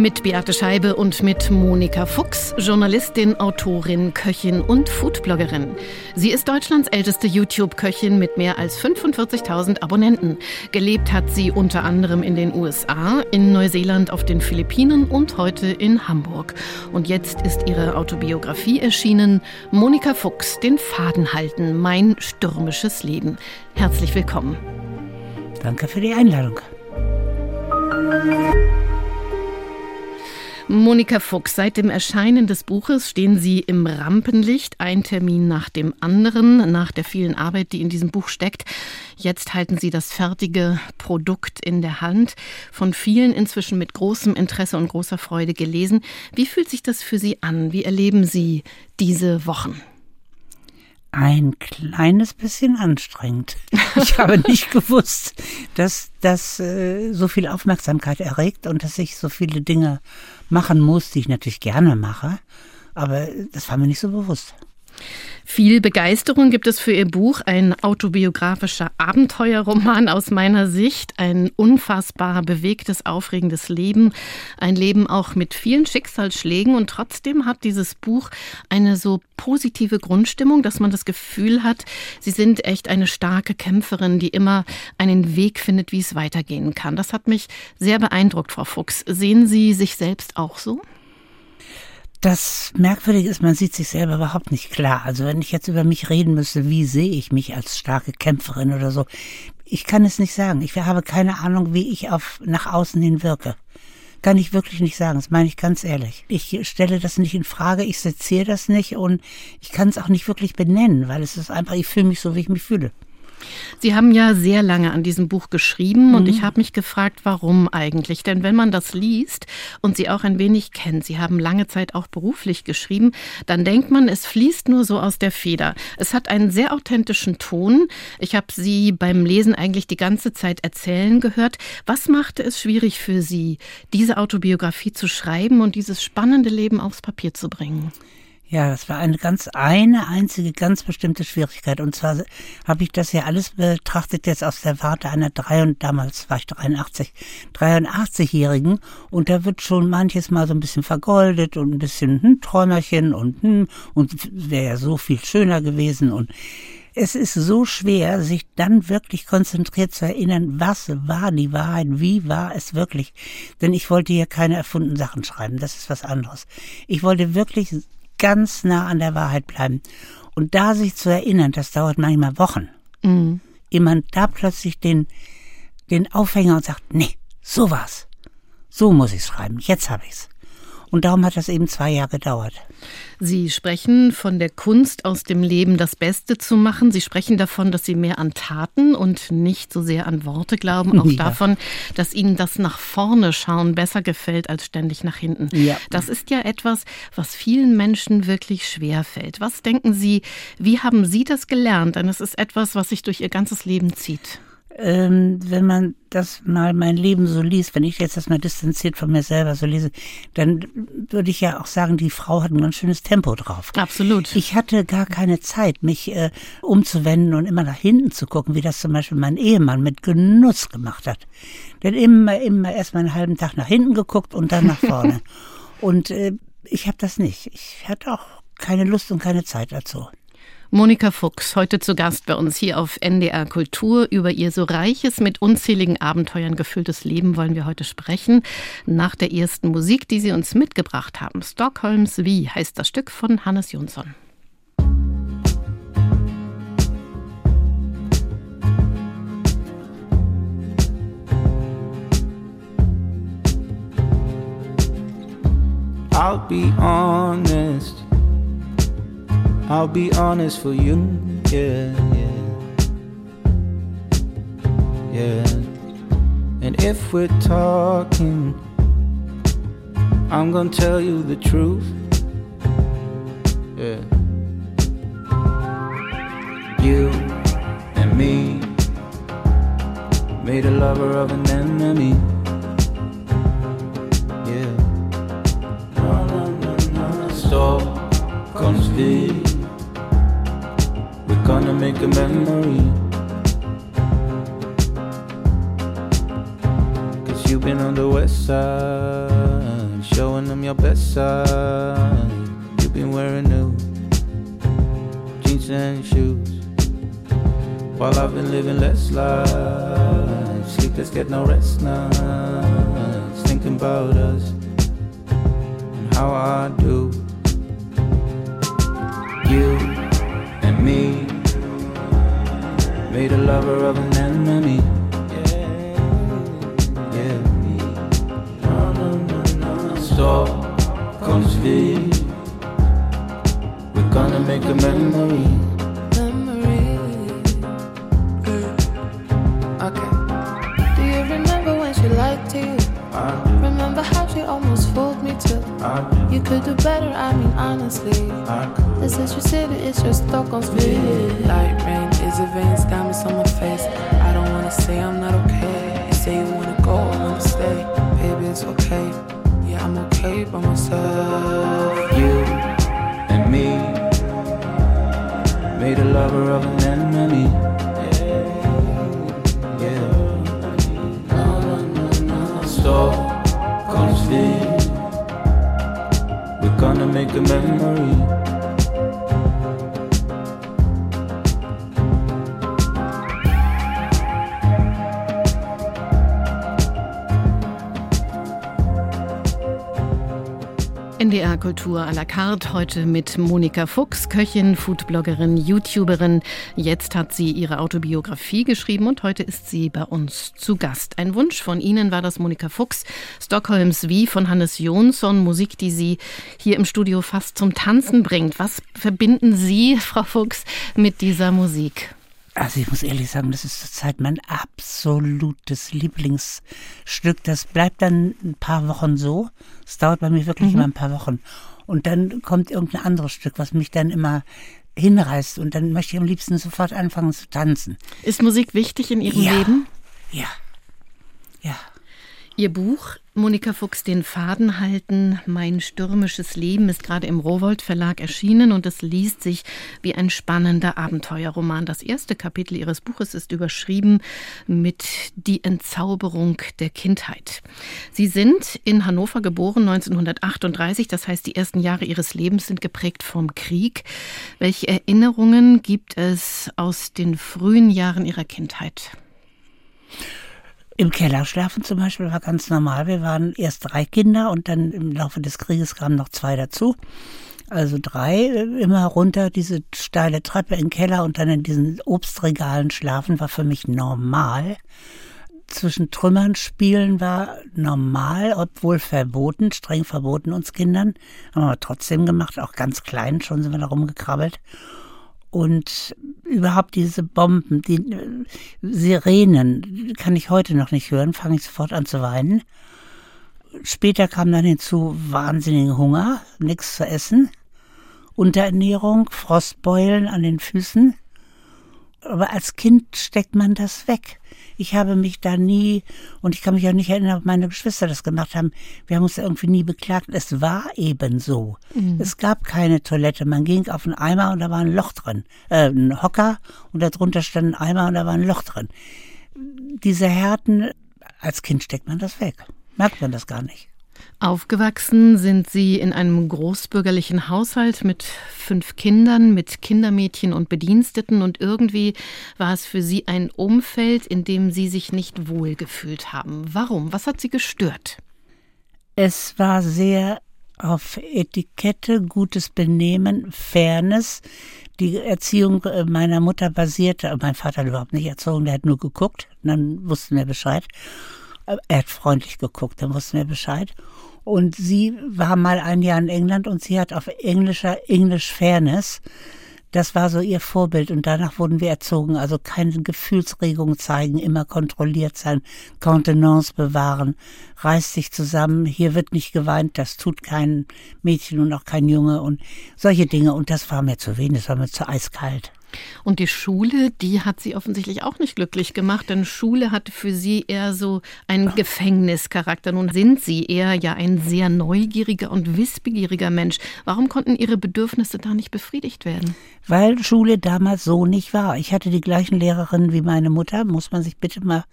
Mit Beate Scheibe und mit Monika Fuchs, Journalistin, Autorin, Köchin und Foodbloggerin. Sie ist Deutschlands älteste YouTube-Köchin mit mehr als 45.000 Abonnenten. Gelebt hat sie unter anderem in den USA, in Neuseeland, auf den Philippinen und heute in Hamburg. Und jetzt ist ihre Autobiografie erschienen, Monika Fuchs, den Faden halten, mein stürmisches Leben. Herzlich willkommen. Danke für die Einladung. Monika Fuchs, seit dem Erscheinen des Buches stehen Sie im Rampenlicht, ein Termin nach dem anderen, nach der vielen Arbeit, die in diesem Buch steckt. Jetzt halten Sie das fertige Produkt in der Hand, von vielen inzwischen mit großem Interesse und großer Freude gelesen. Wie fühlt sich das für Sie an? Wie erleben Sie diese Wochen? Ein kleines bisschen anstrengend. Ich habe nicht gewusst, dass das äh, so viel Aufmerksamkeit erregt und dass ich so viele Dinge machen muss, die ich natürlich gerne mache. Aber das war mir nicht so bewusst. Viel Begeisterung gibt es für Ihr Buch, ein autobiografischer Abenteuerroman aus meiner Sicht, ein unfassbar bewegtes, aufregendes Leben, ein Leben auch mit vielen Schicksalsschlägen und trotzdem hat dieses Buch eine so positive Grundstimmung, dass man das Gefühl hat, Sie sind echt eine starke Kämpferin, die immer einen Weg findet, wie es weitergehen kann. Das hat mich sehr beeindruckt, Frau Fuchs. Sehen Sie sich selbst auch so? Das Merkwürdige ist, man sieht sich selber überhaupt nicht klar. Also wenn ich jetzt über mich reden müsste, wie sehe ich mich als starke Kämpferin oder so, ich kann es nicht sagen. Ich habe keine Ahnung, wie ich auf nach außen hin wirke. Kann ich wirklich nicht sagen. Das meine ich ganz ehrlich. Ich stelle das nicht in Frage, ich seziere das nicht und ich kann es auch nicht wirklich benennen, weil es ist einfach, ich fühle mich so, wie ich mich fühle. Sie haben ja sehr lange an diesem Buch geschrieben mhm. und ich habe mich gefragt, warum eigentlich? Denn wenn man das liest und Sie auch ein wenig kennt, Sie haben lange Zeit auch beruflich geschrieben, dann denkt man, es fließt nur so aus der Feder. Es hat einen sehr authentischen Ton. Ich habe Sie beim Lesen eigentlich die ganze Zeit erzählen gehört. Was machte es schwierig für Sie, diese Autobiografie zu schreiben und dieses spannende Leben aufs Papier zu bringen? Ja, das war eine ganz eine einzige ganz bestimmte Schwierigkeit. Und zwar habe ich das ja alles betrachtet jetzt aus der Warte einer drei und damals war ich 83, 83-Jährigen und da wird schon manches Mal so ein bisschen vergoldet und ein bisschen hm, Träumerchen und hm, und wäre ja so viel schöner gewesen und es ist so schwer, sich dann wirklich konzentriert zu erinnern, was war die Wahrheit, wie war es wirklich. Denn ich wollte hier keine erfundenen Sachen schreiben, das ist was anderes. Ich wollte wirklich ganz nah an der Wahrheit bleiben. Und da sich zu erinnern, das dauert manchmal Wochen. Mhm. Jemand da plötzlich den, den Aufhänger und sagt, nee, so war's. So muss ich's schreiben. Jetzt habe ich's. Und darum hat das eben zwei Jahre gedauert. Sie sprechen von der Kunst, aus dem Leben das Beste zu machen. Sie sprechen davon, dass Sie mehr an Taten und nicht so sehr an Worte glauben. Auch ja. davon, dass Ihnen das nach vorne schauen besser gefällt als ständig nach hinten. Ja. Das ist ja etwas, was vielen Menschen wirklich schwer fällt. Was denken Sie, wie haben Sie das gelernt? Denn es ist etwas, was sich durch Ihr ganzes Leben zieht ähm, wenn man das mal mein Leben so liest, wenn ich jetzt das mal distanziert von mir selber so lese, dann würde ich ja auch sagen, die Frau hat ein ganz schönes Tempo drauf. Absolut. Ich hatte gar keine Zeit, mich äh, umzuwenden und immer nach hinten zu gucken, wie das zum Beispiel mein Ehemann mit Genuss gemacht hat. Denn immer, immer erst mal einen halben Tag nach hinten geguckt und dann nach vorne. und äh, ich habe das nicht. Ich hatte auch keine Lust und keine Zeit dazu. Monika Fuchs, heute zu Gast bei uns hier auf NDR Kultur. Über ihr so reiches, mit unzähligen Abenteuern gefülltes Leben wollen wir heute sprechen. Nach der ersten Musik, die Sie uns mitgebracht haben. Stockholms Wie heißt das Stück von Hannes Jonsson. I'll be honest. I'll be honest for you, yeah, yeah. Yeah. And if we're talking, I'm gonna tell you the truth. Yeah. You and me made a lover of an enemy. Yeah. Comes gonna make a memory. Cause you've been on the west side, showing them your best side. You've been wearing new jeans and shoes. While I've been living less life, sleepless, get no rest nights, thinking about us and how I do. You and me made a lover of an enemy. Yeah, no. Stockholm's V. We're gonna make a memory. Remember she almost fooled me too? You could do better, I mean honestly. I could. This is your city, it's your Stockholm's view. Light rain is a veins, diamonds on my face. I don't wanna say I'm not okay. You say you wanna go, I wanna stay. Baby, it's okay. Yeah, I'm okay by myself. You and me made a lover of an enemy. Gonna make a memory. NDR Kultur à la carte heute mit Monika Fuchs, Köchin, Foodbloggerin, YouTuberin. Jetzt hat sie ihre Autobiografie geschrieben und heute ist sie bei uns zu Gast. Ein Wunsch von Ihnen war das Monika Fuchs, Stockholms Wie von Hannes Jonsson, Musik, die sie hier im Studio fast zum Tanzen bringt. Was verbinden Sie, Frau Fuchs, mit dieser Musik? Also ich muss ehrlich sagen, das ist zurzeit mein absolutes Lieblingsstück. Das bleibt dann ein paar Wochen so. Es dauert bei mir wirklich immer ein paar Wochen. Und dann kommt irgendein anderes Stück, was mich dann immer hinreißt. Und dann möchte ich am liebsten sofort anfangen zu tanzen. Ist Musik wichtig in Ihrem Ja. Leben? Ja. Ja. Ihr Buch Monika Fuchs den Faden halten, mein stürmisches Leben ist gerade im Rowold Verlag erschienen und es liest sich wie ein spannender Abenteuerroman. Das erste Kapitel ihres Buches ist überschrieben mit die Entzauberung der Kindheit. Sie sind in Hannover geboren 1938, das heißt die ersten Jahre ihres Lebens sind geprägt vom Krieg. Welche Erinnerungen gibt es aus den frühen Jahren ihrer Kindheit? Im Keller schlafen zum Beispiel war ganz normal. Wir waren erst drei Kinder und dann im Laufe des Krieges kamen noch zwei dazu. Also drei, äh, immer runter diese steile Treppe den Keller und dann in diesen Obstregalen schlafen war für mich normal. Zwischen Trümmern spielen war normal, obwohl verboten, streng verboten uns Kindern. Haben wir trotzdem gemacht, auch ganz klein, schon sind wir da rumgekrabbelt. Und überhaupt diese Bomben, die äh, Sirenen, kann ich heute noch nicht hören, fange ich sofort an zu weinen. Später kam dann hinzu wahnsinnigen Hunger, nichts zu essen, Unterernährung, Frostbeulen an den Füßen. Aber als Kind steckt man das weg. Ich habe mich da nie, und ich kann mich auch nicht erinnern, ob meine Geschwister das gemacht haben, wir haben uns irgendwie nie beklagt. Es war eben so. Es gab keine Toilette. Man ging auf einen Eimer und da war ein Loch drin. Äh, ein Hocker und darunter stand ein Eimer und da war ein Loch drin. Diese Härten, als Kind steckt man das weg. Merkt man das gar nicht. Aufgewachsen sind Sie in einem großbürgerlichen Haushalt mit fünf Kindern, mit Kindermädchen und Bediensteten und irgendwie war es für Sie ein Umfeld, in dem Sie sich nicht wohlgefühlt haben. Warum? Was hat Sie gestört? Es war sehr auf Etikette, gutes Benehmen, Fairness. Die Erziehung äh, meiner Mutter basierte, mein Vater hat überhaupt nicht erzogen, der hat nur geguckt, dann wussten wir Bescheid. Äh, Er hat freundlich geguckt, dann wussten wir Bescheid. Und sie war mal ein Jahr in England und sie hat auf englischer English Fairness, das war so ihr Vorbild und danach wurden wir erzogen. Also keine Gefühlsregung zeigen, immer kontrolliert sein, Kontenance bewahren, reiß dich zusammen, hier wird nicht geweint, das tut kein Mädchen und auch kein Junge und solche Dinge. Und das war mir zu wenig, das war mir zu eiskalt. Und die Schule, die hat sie offensichtlich auch nicht glücklich gemacht, denn Schule hatte für sie eher so einen Gefängnischarakter. Nun sind sie eher ja ein sehr neugieriger und wissbegieriger Mensch. Warum konnten ihre Bedürfnisse da nicht befriedigt werden? Weil Schule damals so nicht war. Ich hatte die gleichen Lehrerinnen wie meine Mutter, muss man sich bitte mal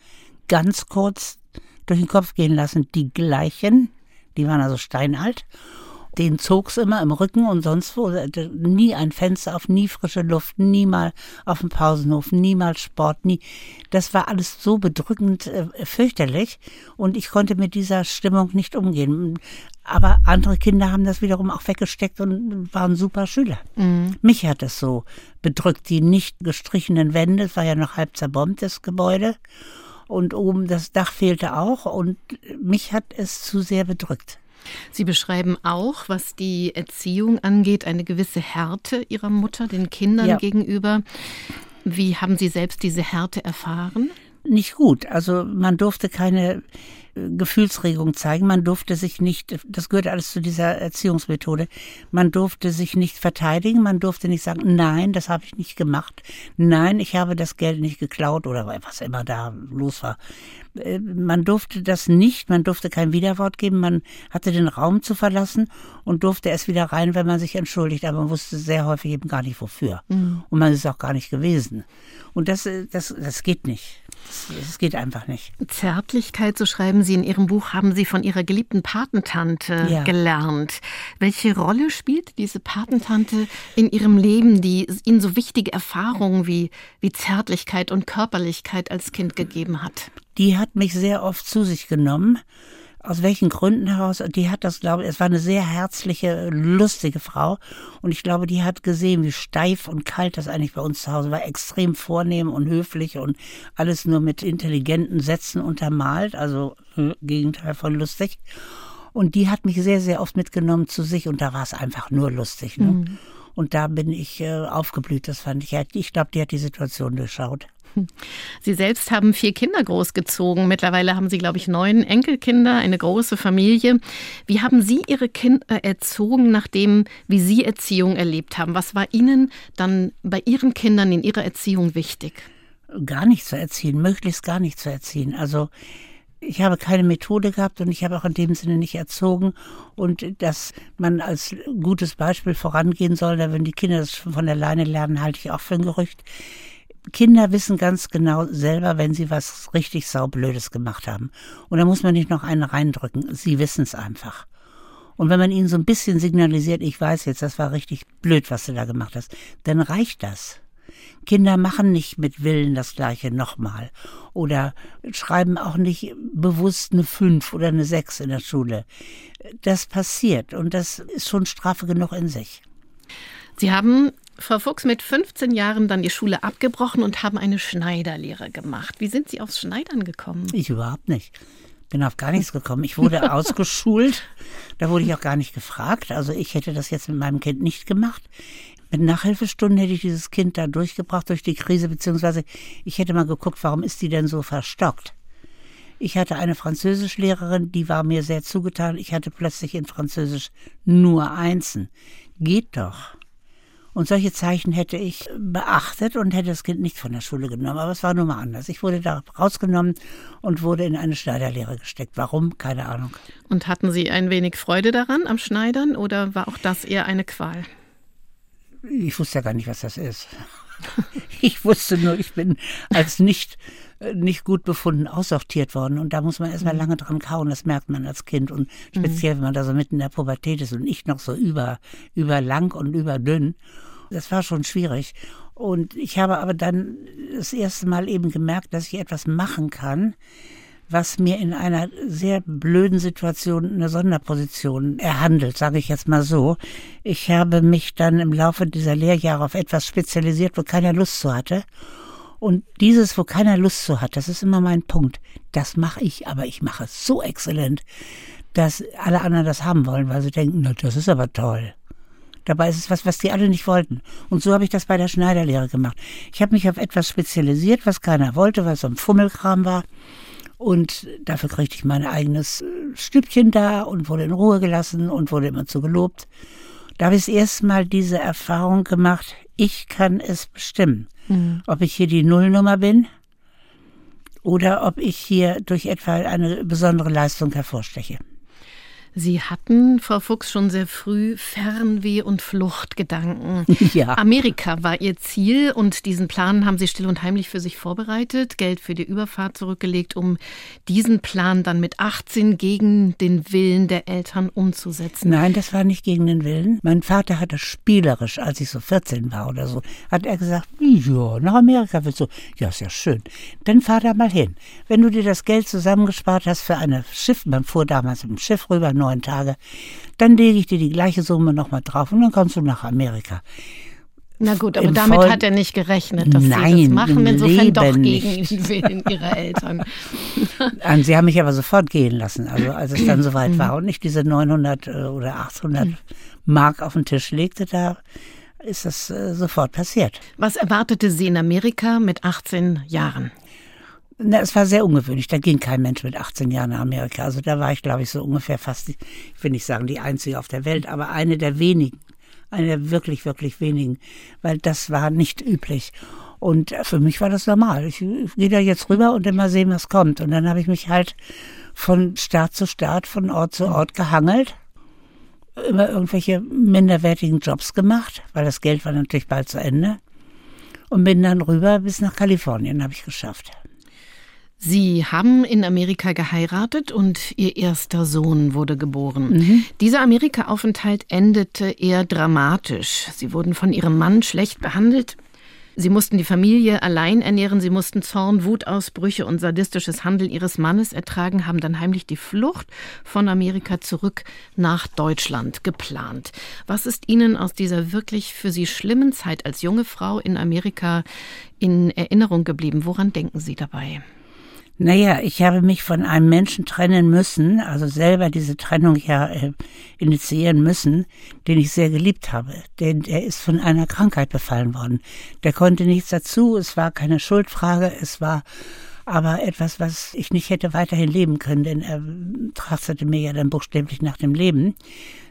ganz kurz durch den Kopf gehen lassen. Die gleichen, die waren also steinalt den zog's immer im Rücken und sonst wo. Nie ein Fenster auf, nie frische Luft, nie mal auf dem Pausenhof, niemals Sport, nie. Das war alles so bedrückend äh, fürchterlich und ich konnte mit dieser Stimmung nicht umgehen. Aber andere Kinder haben das wiederum auch weggesteckt und waren super Schüler. Mhm. Mich hat es so bedrückt, die nicht gestrichenen Wände, es war ja noch halb zerbombt, das Gebäude. Und oben das Dach fehlte auch und mich hat es zu sehr bedrückt. Sie beschreiben auch, was die Erziehung angeht, eine gewisse Härte Ihrer Mutter den Kindern ja. gegenüber. Wie haben Sie selbst diese Härte erfahren? Nicht gut. Also man durfte keine Gefühlsregung zeigen. Man durfte sich nicht, das gehört alles zu dieser Erziehungsmethode, man durfte sich nicht verteidigen, man durfte nicht sagen, nein, das habe ich nicht gemacht, nein, ich habe das Geld nicht geklaut oder was immer da los war. Äh, man durfte das nicht, man durfte kein Widerwort geben, man hatte den Raum zu verlassen und durfte erst wieder rein, wenn man sich entschuldigt, aber man wusste sehr häufig eben gar nicht wofür. Mhm. Und man ist auch gar nicht gewesen. Und das, äh, das, das geht nicht. Es geht einfach nicht. Zärtlichkeit, so schreiben Sie in Ihrem Buch, haben Sie von Ihrer geliebten Patentante ja. gelernt. Welche Rolle spielt diese Patentante in Ihrem Leben, die Ihnen so wichtige Erfahrungen wie, wie Zärtlichkeit und Körperlichkeit als Kind gegeben hat? Die hat mich sehr oft zu sich genommen aus welchen Gründen heraus, die hat das, glaube ich, es war eine sehr herzliche, lustige Frau. Und ich glaube, die hat gesehen, wie steif und kalt das eigentlich bei uns zu Hause war. Extrem vornehm und höflich und alles nur mit intelligenten Sätzen untermalt. Also äh, Gegenteil von lustig. Und die hat mich sehr, sehr oft mitgenommen zu sich und da war es einfach nur lustig. Ne? Mhm. Und da bin ich äh, aufgeblüht, das fand ich. Ich glaube, die hat die Situation durchschaut. Sie selbst haben vier Kinder großgezogen. Mittlerweile haben Sie, glaube ich, neun Enkelkinder, eine große Familie. Wie haben Sie Ihre Kinder erzogen, nachdem, wie Sie Erziehung erlebt haben? Was war Ihnen dann bei Ihren Kindern in Ihrer Erziehung wichtig? Gar nicht zu erziehen, möglichst gar nicht zu erziehen. Also ich habe keine Methode gehabt und ich habe auch in dem Sinne nicht erzogen. Und dass man als gutes Beispiel vorangehen soll, da wenn die Kinder das von alleine lernen, halte ich auch für ein Gerücht. Kinder wissen ganz genau selber, wenn sie was richtig saublödes gemacht haben. Und da muss man nicht noch einen reindrücken. Sie wissen es einfach. Und wenn man ihnen so ein bisschen signalisiert, ich weiß jetzt, das war richtig blöd, was du da gemacht hast, dann reicht das. Kinder machen nicht mit Willen das Gleiche nochmal oder schreiben auch nicht bewusst eine Fünf oder eine Sechs in der Schule. Das passiert und das ist schon Strafe genug in sich. Sie haben Frau Fuchs mit 15 Jahren dann die Schule abgebrochen und haben eine Schneiderlehre gemacht. Wie sind Sie aufs Schneidern gekommen? Ich überhaupt nicht. Bin auf gar nichts gekommen. Ich wurde ausgeschult. Da wurde ich auch gar nicht gefragt. Also ich hätte das jetzt mit meinem Kind nicht gemacht. Mit Nachhilfestunden hätte ich dieses Kind da durchgebracht durch die Krise, beziehungsweise ich hätte mal geguckt, warum ist die denn so verstockt? Ich hatte eine Französischlehrerin, die war mir sehr zugetan. Ich hatte plötzlich in Französisch nur Einsen. Geht doch. Und solche Zeichen hätte ich beachtet und hätte das Kind nicht von der Schule genommen. Aber es war nun mal anders. Ich wurde da rausgenommen und wurde in eine Schneiderlehre gesteckt. Warum? Keine Ahnung. Und hatten Sie ein wenig Freude daran am Schneidern oder war auch das eher eine Qual? Ich wusste ja gar nicht, was das ist. ich wusste nur, ich bin als nicht äh, nicht gut befunden aussortiert worden. Und da muss man erstmal mhm. lange dran kauen, das merkt man als Kind. Und speziell, mhm. wenn man da so mitten in der Pubertät ist und ich noch so über, überlang und überdünn. Das war schon schwierig. Und ich habe aber dann das erste Mal eben gemerkt, dass ich etwas machen kann, was mir in einer sehr blöden Situation eine Sonderposition erhandelt, sage ich jetzt mal so. Ich habe mich dann im Laufe dieser Lehrjahre auf etwas spezialisiert, wo keiner Lust zu hatte. Und dieses, wo keiner Lust zu hat, das ist immer mein Punkt. Das mache ich, aber ich mache es so exzellent, dass alle anderen das haben wollen, weil sie denken, na, das ist aber toll. Dabei ist es was, was die alle nicht wollten. Und so habe ich das bei der Schneiderlehre gemacht. Ich habe mich auf etwas spezialisiert, was keiner wollte, weil es so ein Fummelkram war. Und dafür kriegte ich mein eigenes äh, Stübchen da und wurde in Ruhe gelassen und wurde immer zu gelobt. Da habe ich das erste Mal diese Erfahrung gemacht, ich kann es bestimmen, mhm. ob ich hier die Nullnummer bin oder ob ich hier durch etwa eine besondere Leistung hervorsteche. Sie hatten, Frau Fuchs, schon sehr früh Fernweh- und Fluchtgedanken. Ja. Amerika war Ihr Ziel und diesen Plan haben Sie still und heimlich für sich vorbereitet, Geld für die Überfahrt zurückgelegt, um diesen Plan dann mit 18 gegen den Willen der Eltern umzusetzen. Nein, das war nicht gegen den Willen. Mein Vater hatte spielerisch, als ich so 14 war oder so, hat er gesagt, ja, nach Amerika willst du. Ja, ist ja schön. Dann fahr da mal hin. Wenn du dir das Geld zusammengespart hast für ein Schiff, man fuhr damals mit dem Schiff rüber, neun Tage, dann lege ich dir die gleiche Summe nochmal drauf und dann kommst du nach Amerika. Na gut, aber Im damit Voll hat er nicht gerechnet, dass Nein, Sie das machen, insofern Leben doch gegen nicht. den Willen Ihrer Eltern. Sie haben mich aber sofort gehen lassen, also als es dann soweit war und ich diese 900 äh, oder 800 mhm. Mark auf den Tisch legte, da ist das äh, sofort passiert. Was erwartete Sie in Amerika mit 18 Jahren? Na, es war sehr ungewöhnlich. Da ging kein Mensch mit 18 Jahren nach Amerika. Also da war ich, glaube ich, so ungefähr fast, ich will nicht sagen die einzige auf der Welt, aber eine der wenigen. Eine der wirklich, wirklich wenigen. Weil das war nicht üblich. Und für mich war das normal. Ich, ich gehe da jetzt rüber und mal sehen, was kommt. Und dann habe ich mich halt von Staat zu Staat, von Ort zu Ort gehangelt. Immer irgendwelche minderwertigen Jobs gemacht, weil das Geld war natürlich bald zu Ende. Und bin dann rüber bis nach Kalifornien, habe ich geschafft. Sie haben in Amerika geheiratet und Ihr erster Sohn wurde geboren. Mhm. Dieser Amerika-Aufenthalt endete eher dramatisch. Sie wurden von Ihrem Mann schlecht behandelt. Sie mussten die Familie allein ernähren, sie mussten Zorn, Wutausbrüche und sadistisches Handeln ihres Mannes ertragen, haben dann heimlich die Flucht von Amerika zurück nach Deutschland geplant. Was ist Ihnen aus dieser wirklich für Sie schlimmen Zeit als junge Frau in Amerika in Erinnerung geblieben? Woran denken Sie dabei? Naja, ich habe mich von einem Menschen trennen müssen, also selber diese Trennung ja äh, initiieren müssen, den ich sehr geliebt habe. Denn er ist von einer Krankheit befallen worden. Der konnte nichts dazu, es war keine Schuldfrage, es war aber etwas, was ich nicht hätte weiterhin leben können, denn er trachtete mir ja dann buchstäblich nach dem Leben.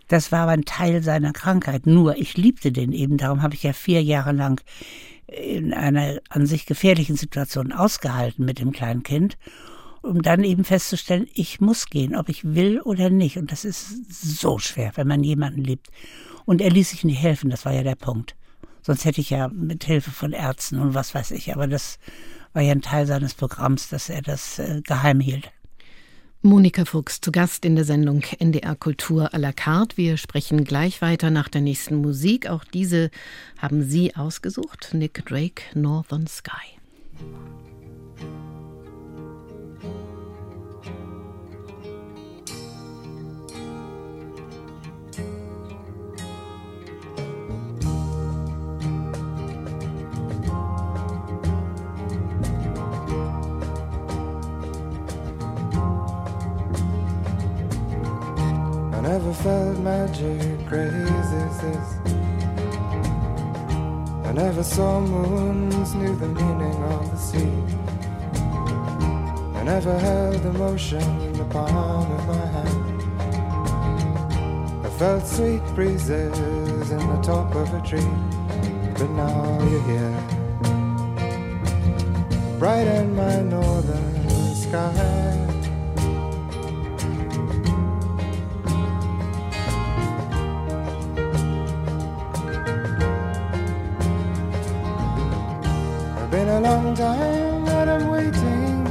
Das war aber ein Teil seiner Krankheit. Nur ich liebte den eben, darum habe ich ja vier Jahre lang in einer an sich gefährlichen Situation ausgehalten mit dem kleinen Kind, um dann eben festzustellen, ich muss gehen, ob ich will oder nicht. Und das ist so schwer, wenn man jemanden liebt. Und er ließ sich nicht helfen, das war ja der Punkt. Sonst hätte ich ja mit Hilfe von Ärzten und was weiß ich, aber das war ja ein Teil seines Programms, dass er das äh, geheim hielt. Monika Fuchs zu Gast in der Sendung NDR Kultur à la carte. Wir sprechen gleich weiter nach der nächsten Musik. Auch diese haben Sie ausgesucht. Nick Drake, Northern Sky. Never felt magic as this. I never saw moons, knew the meaning of the sea. I never held emotion in the palm of my hand. I felt sweet breezes in the top of a tree, but now you're here. Bright in my northern sky. A long time that I'm waiting.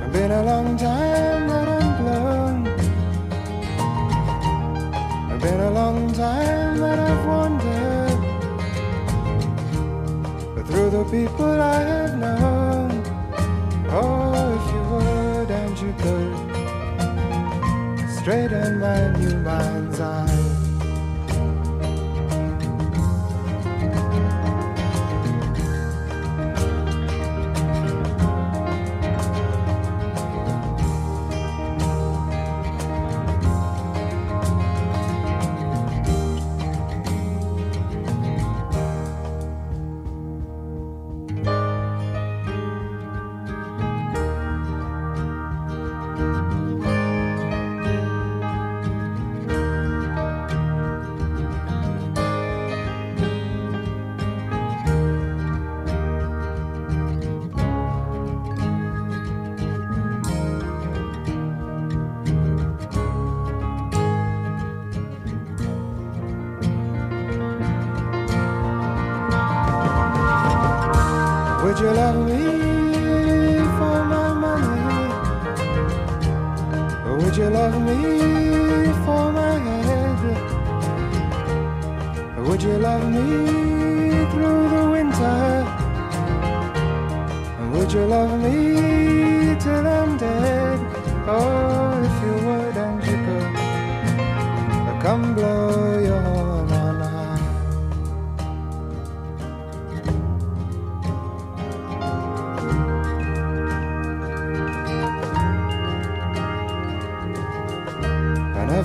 It's been a long time that I'm blown. It's been a long time that I've wandered. But through the people I have known, oh, if you would and you could, straighten my new mind's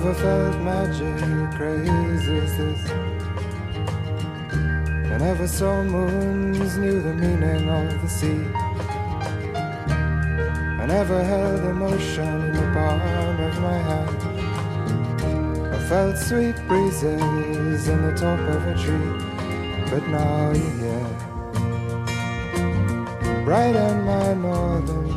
Never felt magic crazy as this. I never saw moons, knew the meaning of the sea. I never held emotion in the palm of my hand. I felt sweet breezes in the top of a tree, but now you're here. Brighten my northern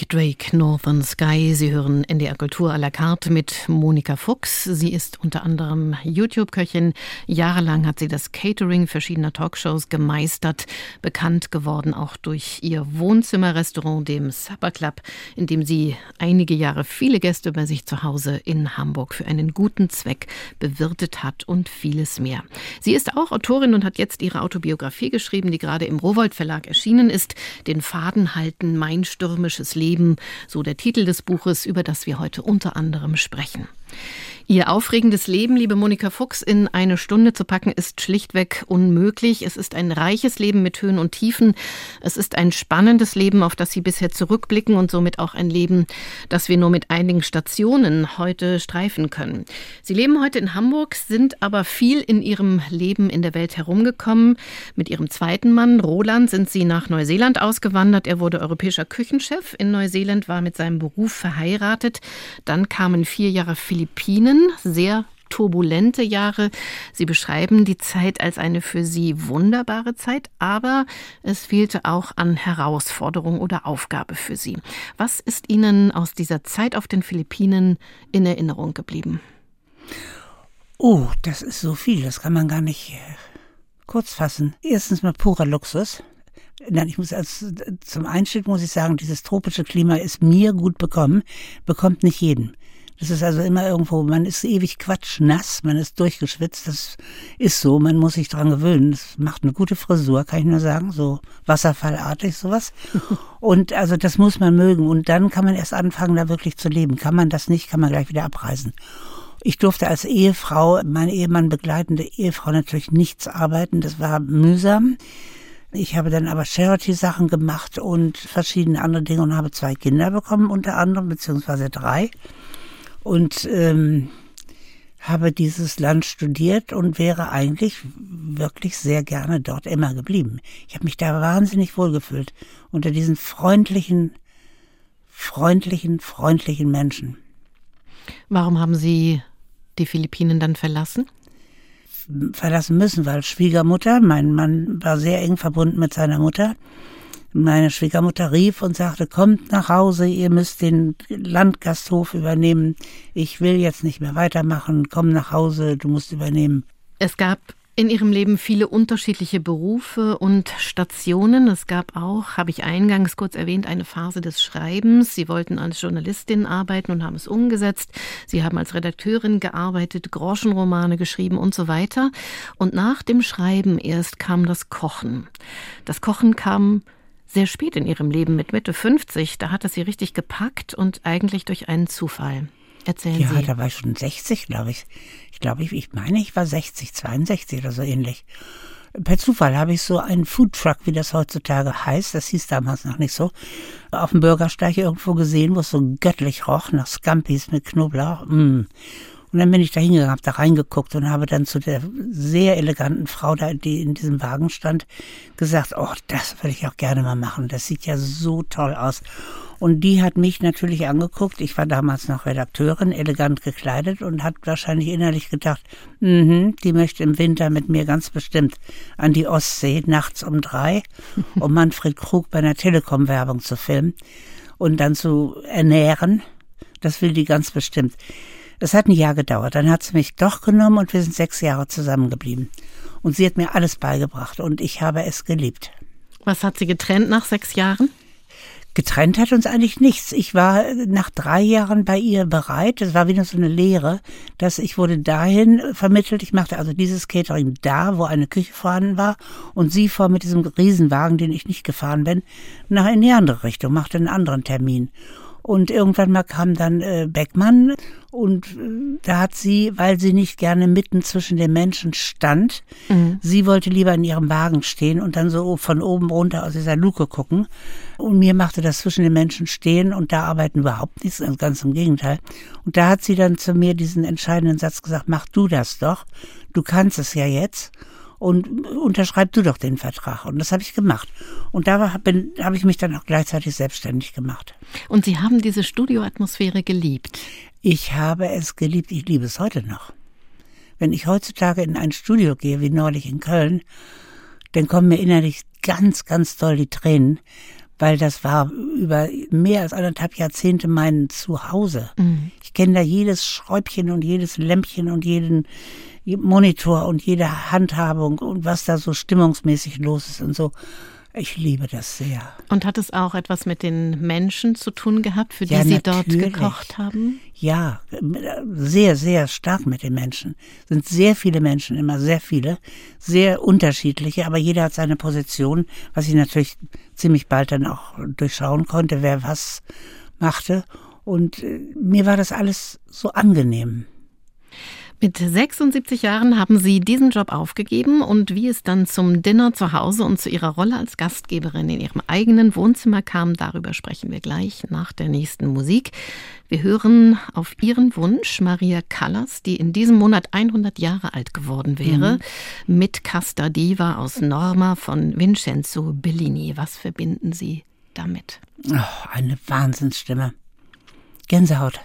Nick Drake, Northern Sky. Sie hören NDR Kultur à la carte mit Monika Fuchs. Sie ist unter anderem YouTube-Köchin. Jahrelang hat sie das Catering verschiedener Talkshows gemeistert. Bekannt geworden auch durch ihr Wohnzimmerrestaurant, dem Supper Club, in dem sie einige Jahre viele Gäste bei sich zu Hause in Hamburg für einen guten Zweck bewirtet hat und vieles mehr. Sie ist auch Autorin und hat jetzt ihre Autobiografie geschrieben, die gerade im Rowold Verlag erschienen ist. Den Faden halten, mein stürmisches Leben, so der Titel des Buches, über das wir heute unter anderem sprechen. Ihr aufregendes Leben, liebe Monika Fuchs, in eine Stunde zu packen, ist schlichtweg unmöglich. Es ist ein reiches Leben mit Höhen und Tiefen. Es ist ein spannendes Leben, auf das Sie bisher zurückblicken und somit auch ein Leben, das wir nur mit einigen Stationen heute streifen können. Sie leben heute in Hamburg, sind aber viel in Ihrem Leben in der Welt herumgekommen. Mit Ihrem zweiten Mann, Roland, sind Sie nach Neuseeland ausgewandert. Er wurde europäischer Küchenchef in Neuseeland, war mit seinem Beruf verheiratet. Dann kamen vier Jahre Philippinen sehr turbulente Jahre. Sie beschreiben die Zeit als eine für Sie wunderbare Zeit, aber es fehlte auch an Herausforderung oder Aufgabe für Sie. Was ist Ihnen aus dieser Zeit auf den Philippinen in Erinnerung geblieben? Oh, das ist so viel, das kann man gar nicht äh, kurz fassen. Erstens mal purer Luxus. Nein, ich muss als zum Einstieg muss ich sagen, dieses tropische Klima ist mir gut bekommen, bekommt nicht jeden. Das ist also immer irgendwo, man ist ewig quatschnass, man ist durchgeschwitzt, das ist so, man muss sich dran gewöhnen. Das macht eine gute Frisur, kann ich nur sagen, so wasserfallartig sowas. Und also das muss man mögen und dann kann man erst anfangen, da wirklich zu leben. Kann man das nicht, kann man gleich wieder abreisen. Ich durfte als Ehefrau, mein Ehemann begleitende Ehefrau natürlich nichts arbeiten, das war mühsam. Ich habe dann aber Charity-Sachen gemacht und verschiedene andere Dinge und habe zwei Kinder bekommen, unter anderem, beziehungsweise drei und ähm, habe dieses Land studiert und wäre eigentlich wirklich sehr gerne dort immer geblieben. Ich habe mich da wahnsinnig wohlgefühlt unter diesen freundlichen, freundlichen, freundlichen Menschen. Warum haben Sie die Philippinen dann verlassen? Verlassen müssen, weil Schwiegermutter, mein Mann war sehr eng verbunden mit seiner Mutter, meine Schwiegermutter rief und sagte, kommt nach Hause, ihr müsst den Landgasthof übernehmen. Ich will jetzt nicht mehr weitermachen. Komm nach Hause, du musst übernehmen. Es gab in Ihrem Leben viele unterschiedliche Berufe und Stationen. Es gab auch, habe ich eingangs kurz erwähnt, eine Phase des Schreibens. Sie wollten als Journalistin arbeiten und haben es umgesetzt. Sie haben als Redakteurin gearbeitet, Groschenromane geschrieben und so weiter. Und nach dem Schreiben erst kam das Kochen. Das Kochen kam sehr spät in ihrem Leben, mit Mitte 50. Da hat es sie richtig gepackt und eigentlich durch einen Zufall. Erzählen ja, Sie. Ja, da war ich schon 60, glaube ich. Ich glaube, ich, ich meine, ich war 60, 62 oder so ähnlich. Per Zufall habe ich so einen Foodtruck, wie das heutzutage heißt, das hieß damals noch nicht so, auf dem Bürgersteig irgendwo gesehen, wo es so göttlich roch nach Scampis mit Knoblauch. Mm. Und dann bin ich da hingegangen, habe da reingeguckt und habe dann zu der sehr eleganten Frau, da, die in diesem Wagen stand, gesagt, oh, das würde ich auch gerne mal machen. Das sieht ja so toll aus. Und die hat mich natürlich angeguckt. Ich war damals noch Redakteurin, elegant gekleidet und hat wahrscheinlich innerlich gedacht, mm die möchte im Winter mit mir ganz bestimmt an die Ostsee nachts um drei, um Manfred Krug bei einer Telekom-Werbung zu filmen und dann zu ernähren. Das will die ganz bestimmt. Es hat ein Jahr gedauert. Dann hat sie mich doch genommen und wir sind sechs Jahre zusammengeblieben. Und sie hat mir alles beigebracht und ich habe es geliebt. Was hat sie getrennt nach sechs Jahren? Getrennt hat uns eigentlich nichts. Ich war nach drei Jahren bei ihr bereit. Es war wieder so eine Lehre, dass ich wurde dahin vermittelt. Ich machte also dieses Catering da, wo eine Küche vorhanden war. Und sie fuhr mit diesem Riesenwagen, den ich nicht gefahren bin, nach in die andere Richtung, machte einen anderen Termin. Und irgendwann mal kam dann äh, Beckmann und äh, da hat sie, weil sie nicht gerne mitten zwischen den Menschen stand, mhm. sie wollte lieber in ihrem Wagen stehen und dann so von oben runter aus dieser Luke gucken. Und mir machte das zwischen den Menschen stehen und da arbeiten überhaupt nichts, ganz im Gegenteil. Und da hat sie dann zu mir diesen entscheidenden Satz gesagt, mach du das doch, du kannst es ja jetzt und unterschreib du doch den Vertrag. Und das habe ich gemacht. Und da habe ich mich dann auch gleichzeitig selbstständig gemacht. Und Sie haben diese Studioatmosphäre geliebt? Ich habe es geliebt, ich liebe es heute noch. Wenn ich heutzutage in ein Studio gehe, wie neulich in Köln, dann kommen mir innerlich ganz, ganz doll die Tränen, weil das war über mehr als anderthalb Jahrzehnte mein Zuhause. Mhm. Ich kenne da jedes Schräubchen und jedes Lämpchen und jeden Monitor und jede Handhabung und was da so stimmungsmäßig los ist und so. Ich liebe das sehr. Und hat es auch etwas mit den Menschen zu tun gehabt, für die ja, Sie natürlich. dort gekocht haben? Ja, sehr, sehr stark mit den Menschen. Es sind sehr viele Menschen, immer sehr viele, sehr unterschiedliche, aber jeder hat seine Position, was ich natürlich ziemlich bald dann auch durchschauen konnte, wer was machte. Und äh, mir war das alles so angenehm. Mit 76 Jahren haben Sie diesen Job aufgegeben und wie es dann zum Dinner zu Hause und zu Ihrer Rolle als Gastgeberin in Ihrem eigenen Wohnzimmer kam, darüber sprechen wir gleich nach der nächsten Musik. Wir hören auf Ihren Wunsch Maria Callas, die in diesem Monat 100 Jahre alt geworden wäre, mhm. mit Casta Diva aus Norma von Vincenzo Bellini. Was verbinden Sie damit? Oh, eine Wahnsinnsstimme. Gänsehaut.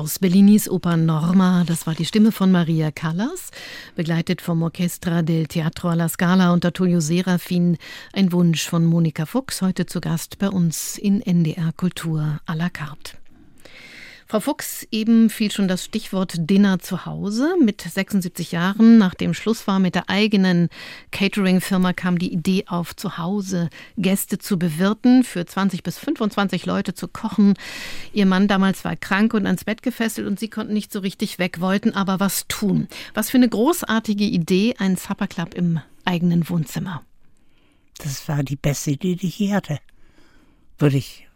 Aus Bellinis Oper Norma. Das war die Stimme von Maria Callas, begleitet vom Orchestra del Teatro alla Scala unter Tullio Serafin. Ein Wunsch von Monika Fuchs, heute zu Gast bei uns in NDR Kultur à la carte. Frau Fuchs, eben fiel schon das Stichwort Dinner zu Hause. Mit 76 Jahren, nachdem Schluss war mit der eigenen Catering-Firma, kam die Idee auf, zu Hause Gäste zu bewirten, für 20 bis 25 Leute zu kochen. Ihr Mann damals war krank und ans Bett gefesselt und sie konnten nicht so richtig weg, wollten aber was tun. Was für eine großartige Idee, ein Supper Club im eigenen Wohnzimmer. Das war die beste Idee, die ich je hatte. Würde ich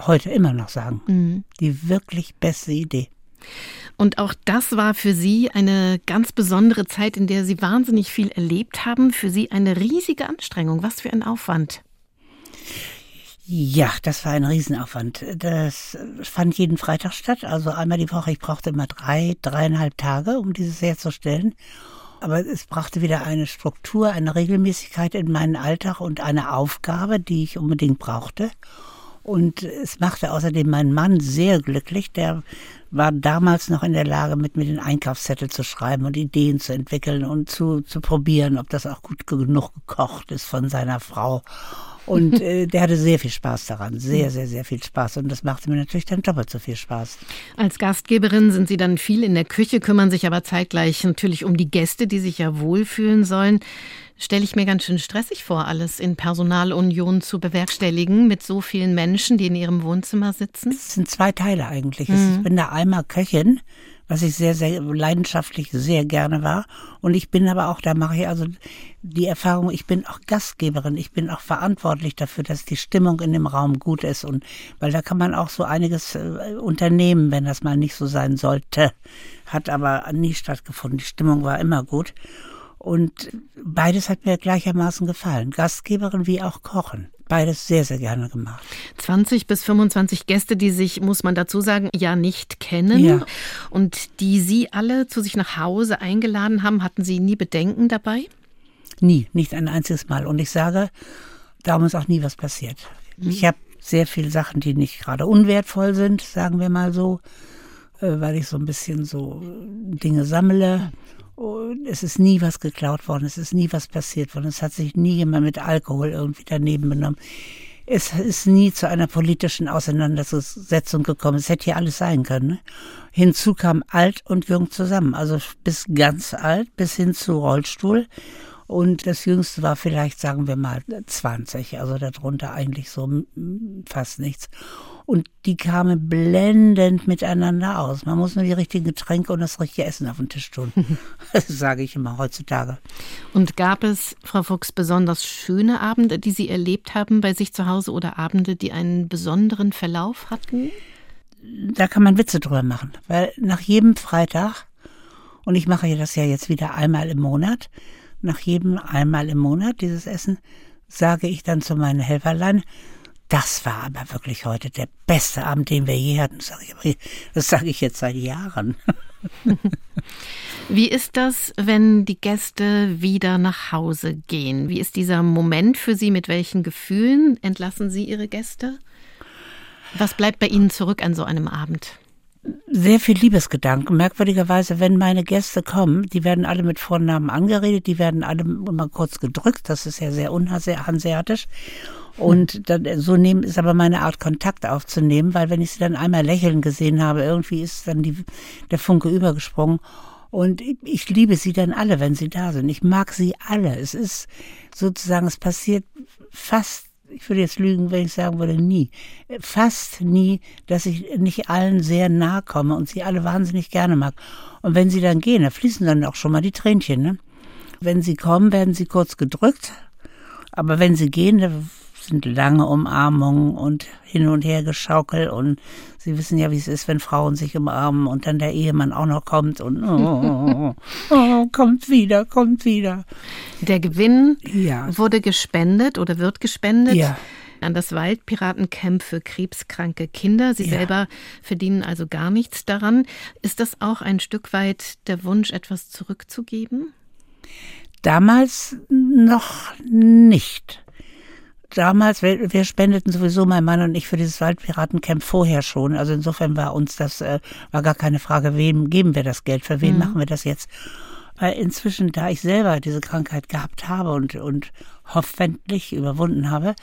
heute immer noch sagen. Mhm. Die wirklich beste Idee. Und auch das war für Sie eine ganz besondere Zeit, in der Sie wahnsinnig viel erlebt haben. Für Sie eine riesige Anstrengung. Was für ein Aufwand. Ja, das war ein Riesenaufwand. Das fand jeden Freitag statt, also einmal die Woche. Ich brauchte immer drei, dreieinhalb Tage, um dieses herzustellen. Aber es brachte wieder eine Struktur, eine Regelmäßigkeit in meinen Alltag und eine Aufgabe, die ich unbedingt brauchte. Und es machte außerdem meinen Mann sehr glücklich. Der war damals noch in der Lage, mit mir den Einkaufszettel zu schreiben und Ideen zu entwickeln und zu, zu probieren, ob das auch gut genug gekocht ist von seiner Frau. Und äh, der hatte sehr viel Spaß daran, sehr, sehr, sehr viel Spaß. Und das machte mir natürlich dann doppelt so viel Spaß. Als Gastgeberin sind Sie dann viel in der Küche, kümmern sich aber zeitgleich natürlich um die Gäste, die sich ja wohlfühlen sollen stelle ich mir ganz schön stressig vor, alles in Personalunion zu bewerkstelligen mit so vielen Menschen, die in ihrem Wohnzimmer sitzen. Es sind zwei Teile eigentlich. Mhm. Ich bin da einmal Köchin, was ich sehr, sehr leidenschaftlich sehr gerne war. Und ich bin aber auch, da mache ich also die Erfahrung, ich bin auch Gastgeberin, ich bin auch verantwortlich dafür, dass die Stimmung in dem Raum gut ist. Und weil da kann man auch so einiges äh, unternehmen, wenn das mal nicht so sein sollte. Hat aber nie stattgefunden. Die Stimmung war immer gut. Und beides hat mir gleichermaßen gefallen. Gastgeberin wie auch Kochen. Beides sehr, sehr gerne gemacht. 20 bis 25 Gäste, die sich, muss man dazu sagen, ja nicht kennen. Ja. Und die Sie alle zu sich nach Hause eingeladen haben, hatten Sie nie Bedenken dabei? Nie, nicht ein einziges Mal. Und ich sage, darum ist auch nie was passiert. Mhm. Ich habe sehr viele Sachen, die nicht gerade unwertvoll sind, sagen wir mal so, äh, weil ich so ein bisschen so Dinge sammle. Es ist nie was geklaut worden, es ist nie was passiert worden, es hat sich nie jemand mit Alkohol irgendwie daneben benommen. Es ist nie zu einer politischen Auseinandersetzung gekommen. Es hätte hier alles sein können. Ne? Hinzu kam alt und jung zusammen, also bis ganz alt, bis hin zu Rollstuhl. Und das Jüngste war vielleicht, sagen wir mal, 20, also darunter eigentlich so fast nichts und die kamen blendend miteinander aus. Man muss nur die richtigen Getränke und das richtige Essen auf den Tisch tun. das sage ich immer heutzutage. Und gab es, Frau Fuchs, besonders schöne Abende, die Sie erlebt haben bei sich zu Hause oder Abende, die einen besonderen Verlauf hatten? Da kann man Witze drüber machen, weil nach jedem Freitag, und ich mache das ja jetzt wieder einmal im Monat, nach jedem einmal im Monat dieses Essen, sage ich dann zu meinen Helferlein, das war aber wirklich heute der beste Abend, den wir je hatten. Das sage ich jetzt seit Jahren. Wie ist das, wenn die Gäste wieder nach Hause gehen? Wie ist dieser Moment für Sie? Mit welchen Gefühlen entlassen Sie Ihre Gäste? Was bleibt bei Ihnen zurück an so einem Abend? Sehr viel Liebesgedanken. Merkwürdigerweise, wenn meine Gäste kommen, die werden alle mit Vornamen angeredet, die werden alle immer kurz gedrückt. Das ist ja sehr unhanseatisch. Und dann, so nehmen ist aber meine Art, Kontakt aufzunehmen, weil wenn ich sie dann einmal lächeln gesehen habe, irgendwie ist dann die, der Funke übergesprungen. Und ich liebe sie dann alle, wenn sie da sind. Ich mag sie alle. Es ist sozusagen, es passiert fast, ich würde jetzt lügen, wenn ich sagen würde, nie. Fast nie, dass ich nicht allen sehr nahe komme und sie alle wahnsinnig gerne mag. Und wenn sie dann gehen, da fließen dann auch schon mal die Tränchen, ne? Wenn sie kommen, werden sie kurz gedrückt. Aber wenn sie gehen, da sind lange Umarmungen und hin und her geschaukel und Sie wissen ja, wie es ist, wenn Frauen sich umarmen und dann der Ehemann auch noch kommt und oh, oh, kommt wieder, kommt wieder. Der Gewinn ja. wurde gespendet oder wird gespendet. Ja an das Waldpiratencamp für krebskranke Kinder. Sie ja. selber verdienen also gar nichts daran. Ist das auch ein Stück weit der Wunsch, etwas zurückzugeben? Damals noch nicht damals, wir, wir, spendeten sowieso, mein Mann und ich, für dieses Waldpiratencamp vorher schon. Also insofern war uns das, äh, war gar keine Frage, wem geben wir das Geld, für wen mhm. machen wir das jetzt. Weil inzwischen, da ich selber diese Krankheit gehabt habe und, und hoffentlich überwunden habe,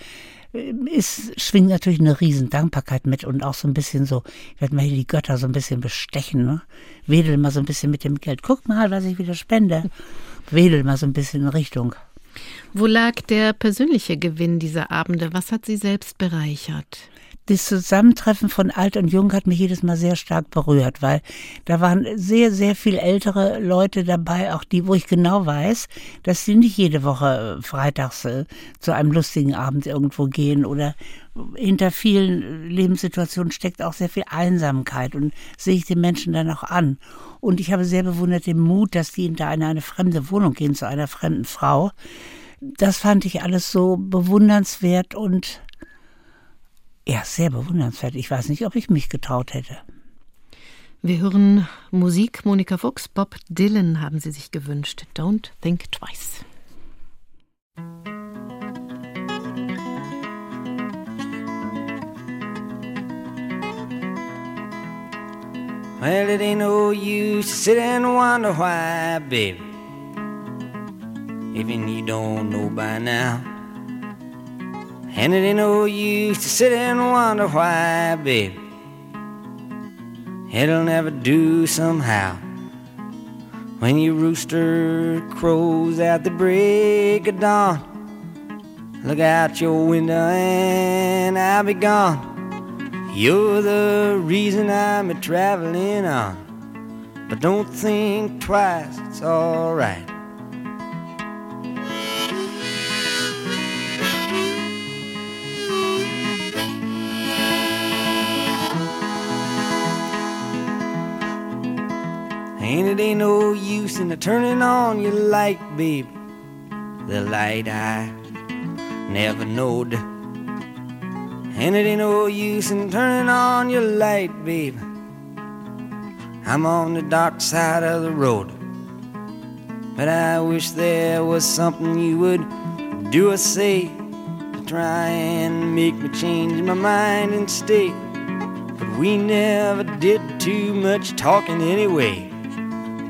ist, schwingt natürlich eine riesen Dankbarkeit mit und auch so ein bisschen so, ich werde mal hier die Götter so ein bisschen bestechen, ne? Wedel mal so ein bisschen mit dem Geld. Guck mal, was ich wieder spende. Wedel mal so ein bisschen in Richtung. Wo lag der persönliche Gewinn dieser Abende? Was hat Sie selbst bereichert? Das Zusammentreffen von Alt und Jung hat mich jedes Mal sehr stark berührt, weil da waren sehr, sehr viel ältere Leute dabei, auch die, wo ich genau weiß, dass sie nicht jede Woche äh, freitags äh, zu einem lustigen Abend irgendwo gehen oder hinter vielen Lebenssituationen steckt auch sehr viel Einsamkeit und sehe ich den Menschen dann auch an. Und ich habe sehr bewundert den Mut, dass die da in eine fremde Wohnung gehen zu einer fremden Frau. Das fand ich alles so bewundernswert und ja, sehr bewundernswert. Ich weiß nicht, ob ich mich getraut hätte. Wir hören Musik. Monika Fuchs, Bob Dylan haben Sie sich gewünscht. Don't think twice. Well, it ain't no use to sit and wonder why, baby. Even you don't know by now. And it ain't no use to sit and wonder why, baby. It'll never do somehow. When your rooster crows at the break of dawn, look out your window and I'll be gone. You're the reason I'm a traveling on. But don't think twice, it's alright. And it ain't no use in turning on your light, babe. The light I never knowed. And it ain't no use in turning on your light, babe. I'm on the dark side of the road. But I wish there was something you would do or say to try and make me change my mind and stay. But we never did too much talking anyway.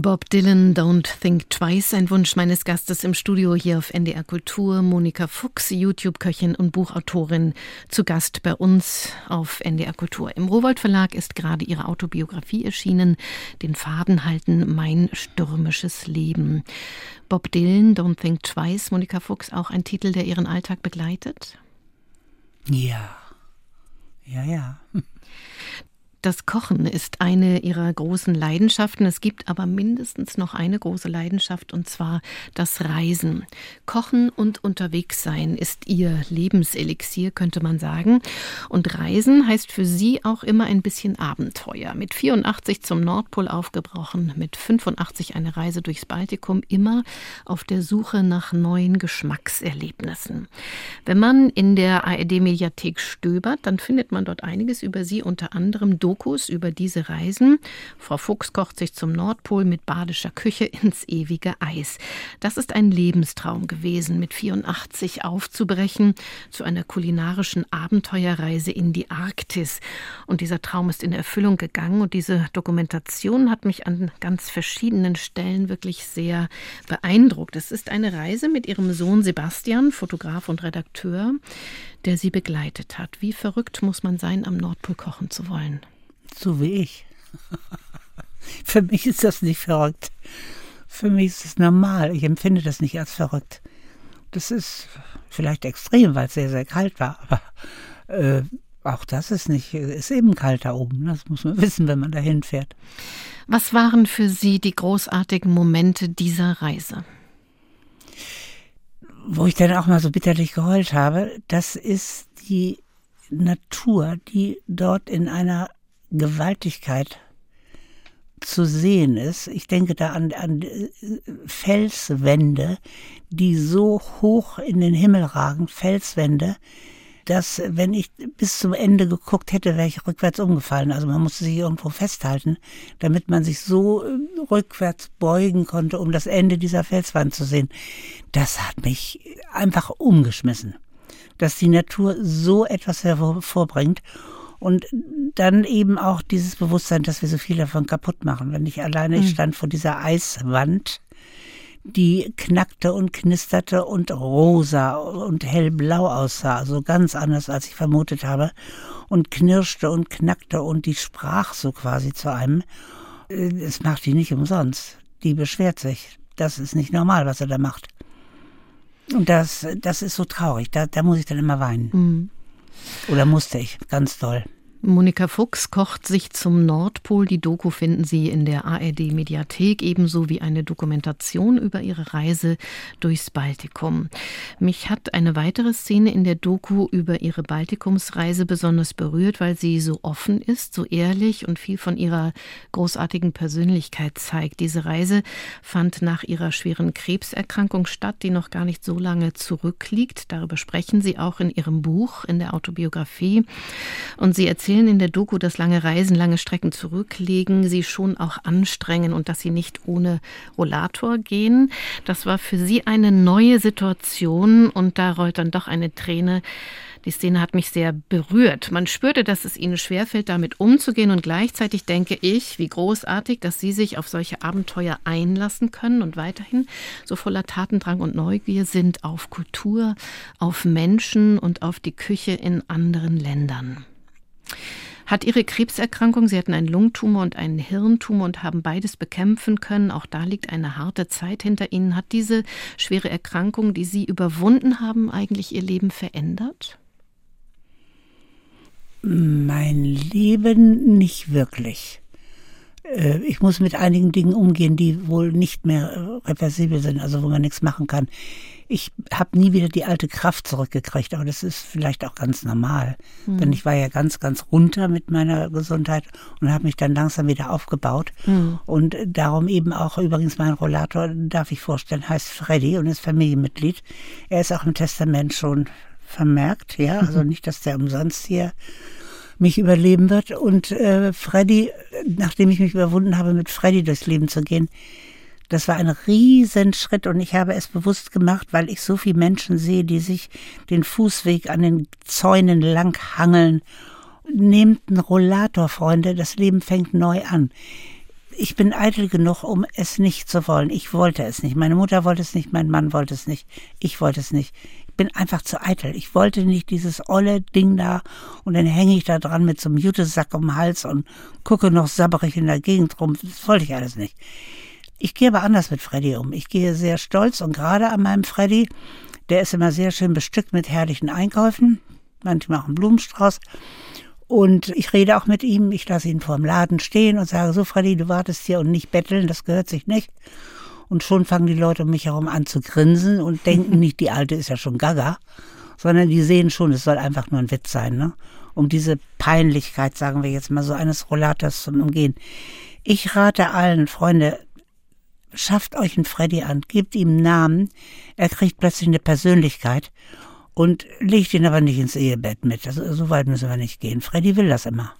Bob Dylan, Don't Think Twice, ein Wunsch meines Gastes im Studio hier auf NDR Kultur. Monika Fuchs, YouTube-Köchin und Buchautorin, zu Gast bei uns auf NDR Kultur. Im Rowold Verlag ist gerade ihre Autobiografie erschienen, Den Faden halten, mein stürmisches Leben. Bob Dylan, Don't Think Twice, Monika Fuchs, auch ein Titel, der ihren Alltag begleitet? Ja. Ja, ja. Das Kochen ist eine ihrer großen Leidenschaften. Es gibt aber mindestens noch eine große Leidenschaft, und zwar das Reisen. Kochen und unterwegs sein ist ihr Lebenselixier, könnte man sagen. Und Reisen heißt für sie auch immer ein bisschen Abenteuer. Mit 84 zum Nordpol aufgebrochen, mit 85 eine Reise durchs Baltikum, immer auf der Suche nach neuen Geschmackserlebnissen. Wenn man in der ARD-Mediathek stöbert, dann findet man dort einiges über sie, unter anderem Dokus über diese Reisen. Frau Fuchs kocht sich zum Nordpol mit badischer Küche ins ewige Eis. Das ist ein Lebenstraum gewesen, mit 84 aufzubrechen zu einer kulinarischen Abenteuerreise in die Arktis. Und dieser Traum ist in Erfüllung gegangen und diese Dokumentation hat mich an ganz verschiedenen Stellen wirklich sehr beeindruckt. Es ist eine Reise mit ihrem Sohn Sebastian, Fotograf und Redakteur, der sie begleitet hat. Wie verrückt muss man sein, am Nordpol kochen zu wollen? So wie ich. Für mich ist das nicht verrückt. Für mich ist es normal. Ich empfinde das nicht als verrückt. Das ist vielleicht extrem, weil es sehr, sehr kalt war. Aber äh, auch das ist nicht, ist eben kalt da oben. Das muss man wissen, wenn man dahin fährt. Was waren für Sie die großartigen Momente dieser Reise? Wo ich dann auch mal so bitterlich geheult habe, das ist die Natur, die dort in einer Gewaltigkeit zu sehen ist. Ich denke da an, an Felswände, die so hoch in den Himmel ragen, Felswände, dass wenn ich bis zum Ende geguckt hätte, wäre ich rückwärts umgefallen. Also man musste sich irgendwo festhalten, damit man sich so äh, rückwärts beugen konnte, um das Ende dieser Felswand zu sehen. Das hat mich einfach umgeschmissen, dass die Natur so etwas hervorbringt. Und dann eben auch dieses Bewusstsein, dass wir so viel davon kaputt machen. Wenn ich alleine, ich hm. stand vor dieser Eiswand, die knackte und knisterte und rosa und hellblau aussah, also ganz anders, als ich vermutet habe, und knirschte und knackte und die sprach so quasi zu einem. Es macht die nicht umsonst. Die beschwert sich. Das ist nicht normal, was er da macht. Und das, das ist so traurig. Da, da muss ich dann immer weinen. Mhm. Oder musste ich, ganz toll. Monika Fuchs kocht sich zum Nordpol. Die Doku finden Sie in der ARD Mediathek, ebenso wie eine Dokumentation über ihre Reise durchs Baltikum. Mich hat eine weitere Szene in der Doku über ihre Baltikumsreise besonders berührt, weil sie so offen ist, so ehrlich und viel von ihrer großartigen Persönlichkeit zeigt. Diese Reise fand nach ihrer schweren Krebserkrankung statt, die noch gar nicht so lange zurückliegt. Darüber sprechen Sie auch in Ihrem Buch, in der Autobiografie. Und sie erzählt erzählen in der Doku, dass lange Reisen, lange Strecken zurücklegen, sie schon auch anstrengen und dass sie nicht ohne Rollator gehen. Das war für sie eine neue Situation und da rollt dann doch eine Träne. Die Szene hat mich sehr berührt. Man spürte, dass es ihnen schwerfällt, damit umzugehen und gleichzeitig denke ich, wie großartig, dass sie sich auf solche Abenteuer einlassen können und weiterhin so voller Tatendrang und Neugier sind auf Kultur, auf Menschen und auf die Küche in anderen Ländern. Hat Ihre Krebserkrankung, Sie hatten einen Lungentumor und einen Hirntumor und haben beides bekämpfen können, auch da liegt eine harte Zeit hinter Ihnen. Hat diese schwere Erkrankung, die Sie überwunden haben, eigentlich Ihr Leben verändert? Mein Leben nicht wirklich. Äh, ich muss mit einigen Dingen umgehen, die wohl nicht mehr reversibel sind, also wo man nichts machen kann. Ich habe nie wieder die alte Kraft zurückgekriegt, aber das ist vielleicht auch ganz normal. Mhm. Denn ich war ja ganz, ganz runter mit meiner Gesundheit und habe mich dann langsam wieder aufgebaut. Mhm. Und darum eben auch übrigens mein Rollator, darf ich vorstellen, heißt Freddy und ist Familienmitglied. Er ist auch im Testament schon vermerkt, ja, also nicht, dass der umsonst hier mich überleben wird. Und äh, Freddy, nachdem ich mich überwunden habe, mit Freddy durchs Leben zu gehen, das war ein Riesenschritt und ich habe es bewusst gemacht, weil ich so viele Menschen sehe, die sich den Fußweg an den Zäunen langhangeln. Nehmt einen Rollator, Freunde, das Leben fängt neu an. ich bin eitel genug, um es nicht zu wollen. Ich wollte es nicht. Meine Mutter wollte es nicht, mein Mann wollte es nicht. Ich wollte es nicht. Ich bin einfach zu eitel. Ich wollte nicht dieses olle Ding da und dann hänge ich da dran mit so einem Jutesack um den Hals und gucke noch sabberig in der Gegend rum. Das wollte ich alles nicht. Ich gehe aber anders mit Freddy um. Ich gehe sehr stolz und gerade an meinem Freddy, der ist immer sehr schön bestückt mit herrlichen Einkäufen, manchmal auch einen Blumenstrauß. Und ich rede auch mit ihm, ich lasse ihn vor dem Laden stehen und sage, so Freddy, du wartest hier und nicht betteln, das gehört sich nicht. Und schon fangen die Leute um mich herum an zu grinsen und denken nicht, die Alte ist ja schon gaga, sondern die sehen schon, es soll einfach nur ein Witz sein, ne? um diese Peinlichkeit, sagen wir jetzt mal so, eines Rollators zu umgehen. Ich rate allen, Freunde, schafft euch einen Freddy an, gebt ihm einen Namen, er kriegt plötzlich eine Persönlichkeit und legt ihn aber nicht ins Ehebett mit. Also, so weit müssen wir nicht gehen. Freddy will das immer.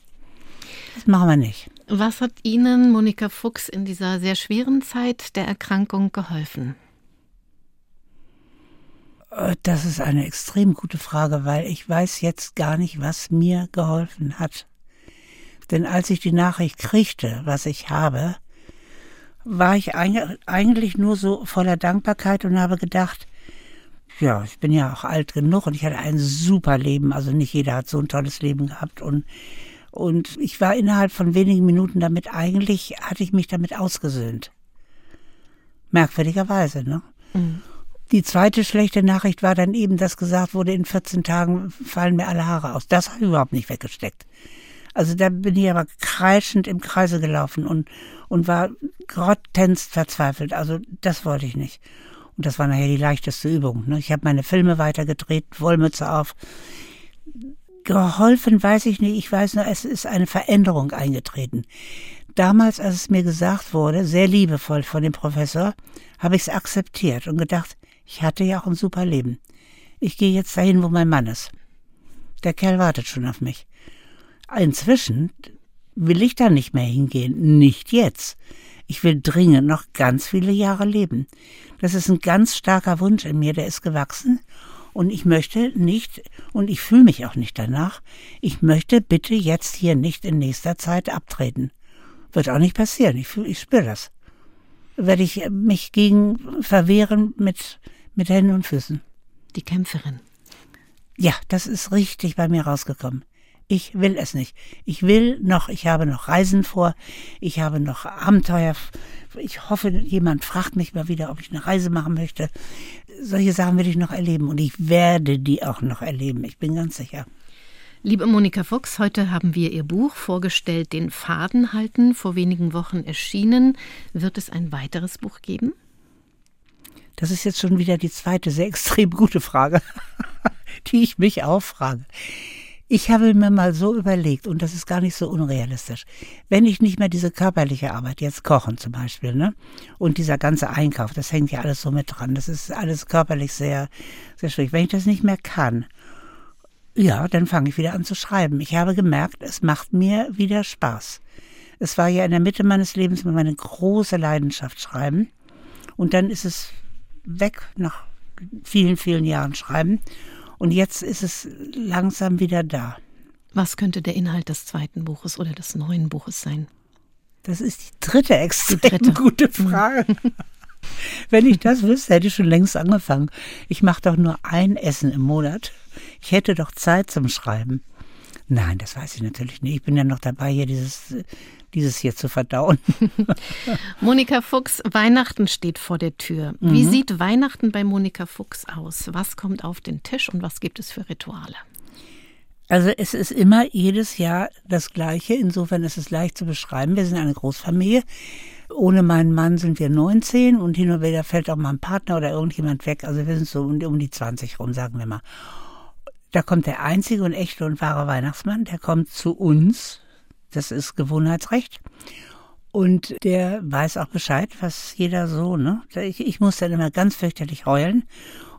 Das machen wir nicht. Was hat Ihnen, Monika Fuchs, in dieser sehr schweren Zeit der Erkrankung geholfen? Äh, das ist eine extrem gute Frage, weil ich weiß jetzt gar nicht, was mir geholfen hat. Denn als ich die Nachricht kriegte, was ich habe, war ich eigentlich nur so voller Dankbarkeit und habe gedacht, ja, ich bin ja auch alt genug und ich hatte ein super Leben. Also nicht jeder hat so ein tolles Leben gehabt. Und, und ich war innerhalb von wenigen Minuten damit, eigentlich hatte ich mich damit ausgesöhnt. Merkwürdigerweise, ne? Mhm. Die zweite schlechte Nachricht war dann eben, dass gesagt wurde, in 14 Tagen fallen mir alle Haare aus. Das habe ich überhaupt nicht weggesteckt. Also da bin ich aber kreischend im Kreise gelaufen und, und war grottenst verzweifelt. Also das wollte ich nicht. Und das war nachher die leichteste Übung. Ne? Ich habe meine Filme weitergedreht, Wollmütze auf. Geholfen weiß ich nicht, ich weiß nur, es ist eine Veränderung eingetreten. Damals, als es mir gesagt wurde, sehr liebevoll von dem Professor, habe ich es akzeptiert und gedacht, ich hatte ja auch ein super Leben. Ich gehe jetzt dahin, wo mein Mann ist. Der Kerl wartet schon auf mich. Inzwischen will ich da nicht mehr hingehen, nicht jetzt. Ich will dringend noch ganz viele Jahre leben. Das ist ein ganz starker Wunsch in mir, der ist gewachsen. Und ich möchte nicht, und ich fühle mich auch nicht danach, ich möchte bitte jetzt hier nicht in nächster Zeit abtreten. Wird auch nicht passieren. Ich, fühl, ich spüre das. Werde ich mich gegen verwehren mit, mit Händen und Füßen. Die Kämpferin. Ja, das ist richtig bei mir rausgekommen. Ich will es nicht. Ich will noch, ich habe noch Reisen vor, ich habe noch Abenteuer. Ich hoffe, jemand fragt mich mal wieder, ob ich eine Reise machen möchte. Solche Sachen will ich noch erleben und ich werde die auch noch erleben. Ich bin ganz sicher. Liebe Monika Fuchs, heute haben wir Ihr Buch vorgestellt, Den Faden halten, vor wenigen Wochen erschienen. Wird es ein weiteres Buch geben? Das ist jetzt schon wieder die zweite sehr extrem gute Frage, die ich mich auch frage. Ich habe mir mal so überlegt, und das ist gar nicht so unrealistisch, wenn ich nicht mehr diese körperliche Arbeit, jetzt kochen zum Beispiel, ne? Und dieser ganze Einkauf, das hängt ja alles so mit dran. Das ist alles körperlich sehr, sehr schwierig. Wenn ich das nicht mehr kann, ja, dann fange ich wieder an zu schreiben. Ich habe gemerkt, es macht mir wieder Spaß. Es war ja in der Mitte meines Lebens meine große Leidenschaft schreiben. Und dann ist es weg nach vielen, vielen Jahren schreiben. Und jetzt ist es langsam wieder da. Was könnte der Inhalt des zweiten Buches oder des neuen Buches sein? Das ist die dritte extrem die dritte. gute Frage. Wenn ich das wüsste, hätte ich schon längst angefangen. Ich mache doch nur ein Essen im Monat. Ich hätte doch Zeit zum Schreiben. Nein, das weiß ich natürlich nicht. Ich bin ja noch dabei, hier dieses dieses hier zu verdauen. Monika Fuchs, Weihnachten steht vor der Tür. Wie mhm. sieht Weihnachten bei Monika Fuchs aus? Was kommt auf den Tisch und was gibt es für Rituale? Also es ist immer jedes Jahr das Gleiche. Insofern ist es leicht zu beschreiben. Wir sind eine Großfamilie. Ohne meinen Mann sind wir 19 und hin und wieder fällt auch mal ein Partner oder irgendjemand weg. Also wir sind so um die 20 rum, sagen wir mal. Da kommt der einzige und echte und wahre Weihnachtsmann, der kommt zu uns das ist Gewohnheitsrecht. Und der weiß auch Bescheid, was jeder so, ne? Ich, ich muss dann immer ganz fürchterlich heulen.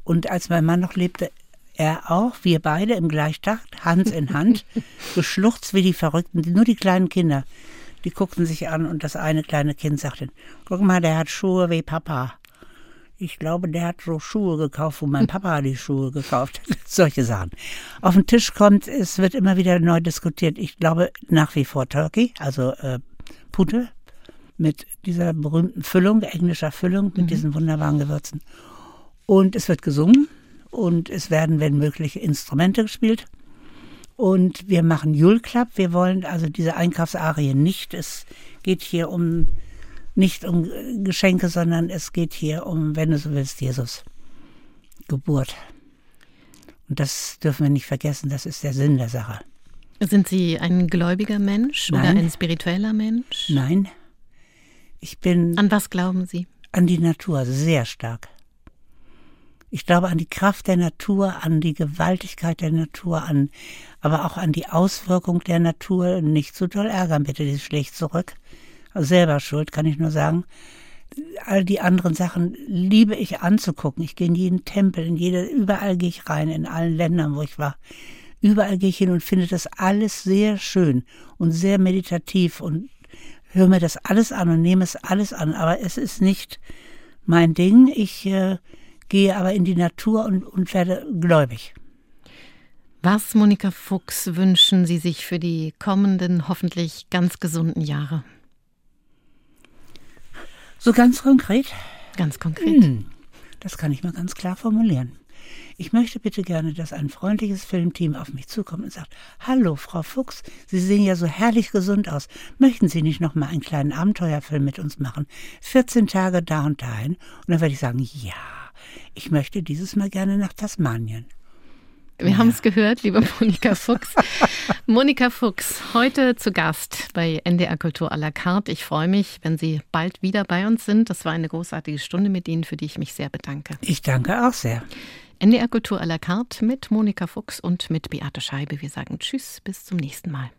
Und als mein Mann noch lebte, er auch, wir beide im Gleichtakt, Hand in Hand, geschluchzt wie die Verrückten, nur die kleinen Kinder. Die guckten sich an und das eine kleine Kind sagte, guck mal, der hat Schuhe wie Papa. Ich glaube, der hat so Schuhe gekauft, wo mein Papa die Schuhe gekauft hat. Solche Sachen. Auf den Tisch kommt, es wird immer wieder neu diskutiert. Ich glaube nach wie vor Turkey, also äh, Pute, mit dieser berühmten Füllung, englischer Füllung, mit mhm. diesen wunderbaren Gewürzen. Und es wird gesungen und es werden, wenn möglich, Instrumente gespielt. Und wir machen Jule Club. Wir wollen also diese Einkaufsarie nicht. Es geht hier um nicht um Geschenke, sondern es geht hier um, wenn du so willst, Jesus. Geburt. Und das dürfen wir nicht vergessen. Das ist der Sinn der Sache. Sind Sie ein gläubiger Mensch Nein. oder ein spiritueller Mensch? Nein. Ich bin. An was glauben Sie? An die Natur, sehr stark. Ich glaube an die Kraft der Natur, an die Gewaltigkeit der Natur, an, aber auch an die Auswirkung der Natur. Nicht zu doll ärgern, bitte, die schlägt zurück. Selber schuld, kann ich nur sagen. All die anderen Sachen liebe ich anzugucken. Ich gehe in jeden Tempel, in jede, überall gehe ich rein, in allen Ländern, wo ich war. Überall gehe ich hin und finde das alles sehr schön und sehr meditativ und höre mir das alles an und nehme es alles an. Aber es ist nicht mein Ding. Ich äh, gehe aber in die Natur und, und werde gläubig. Was, Monika Fuchs, wünschen Sie sich für die kommenden, hoffentlich ganz gesunden Jahre? So ganz konkret? Ganz konkret. Hm, das kann ich mal ganz klar formulieren. Ich möchte bitte gerne, dass ein freundliches Filmteam auf mich zukommt und sagt, Hallo, Frau Fuchs, Sie sehen ja so herrlich gesund aus. Möchten Sie nicht noch mal einen kleinen Abenteuerfilm mit uns machen? 14 Tage da und dahin. Und dann werde ich sagen, ja ich möchte dieses Mal gerne nach Tasmanien. Wir ja. haben es gehört, liebe Monika Fuchs. Monika Fuchs, heute zu Gast bei NDR Kultur à la carte. Ich freue mich, wenn Sie bald wieder bei uns sind. Das war eine großartige Stunde mit Ihnen, für die ich mich sehr bedanke. Ich danke auch sehr. NDR Kultur à la carte mit Monika Fuchs und mit Beate Scheibe. Wir sagen Tschüss, bis zum nächsten Mal.